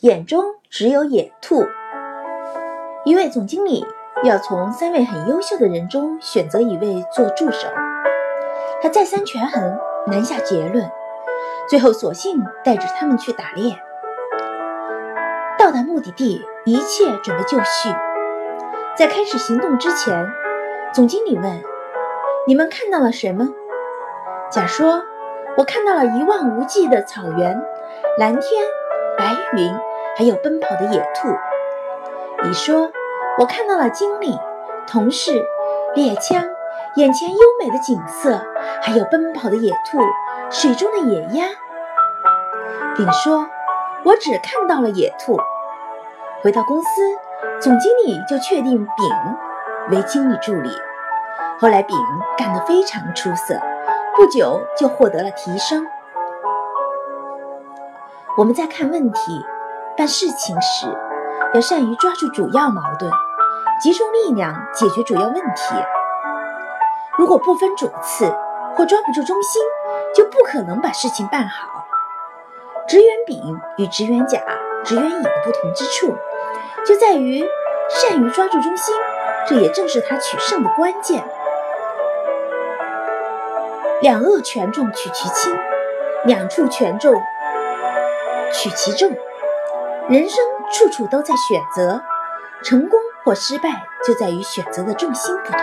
眼中只有野兔。一位总经理要从三位很优秀的人中选择一位做助手，他再三权衡，难下结论，最后索性带着他们去打猎。到达目的地，一切准备就绪。在开始行动之前，总经理问：“你们看到了什么？”甲说：“我看到了一望无际的草原、蓝天、白云，还有奔跑的野兔。”乙说：“我看到了经理、同事、猎枪，眼前优美的景色，还有奔跑的野兔、水中的野鸭。”丙说：“我只看到了野兔。”回到公司，总经理就确定丙为经理助理。后来，丙干得非常出色。不久就获得了提升。我们在看问题、办事情时，要善于抓住主要矛盾，集中力量解决主要问题。如果不分主次或抓不住中心，就不可能把事情办好。职员丙与职员甲、职员乙的不同之处，就在于善于抓住中心，这也正是他取胜的关键。两恶权重取其轻，两处权重取其重。人生处处都在选择，成功或失败就在于选择的重心不同。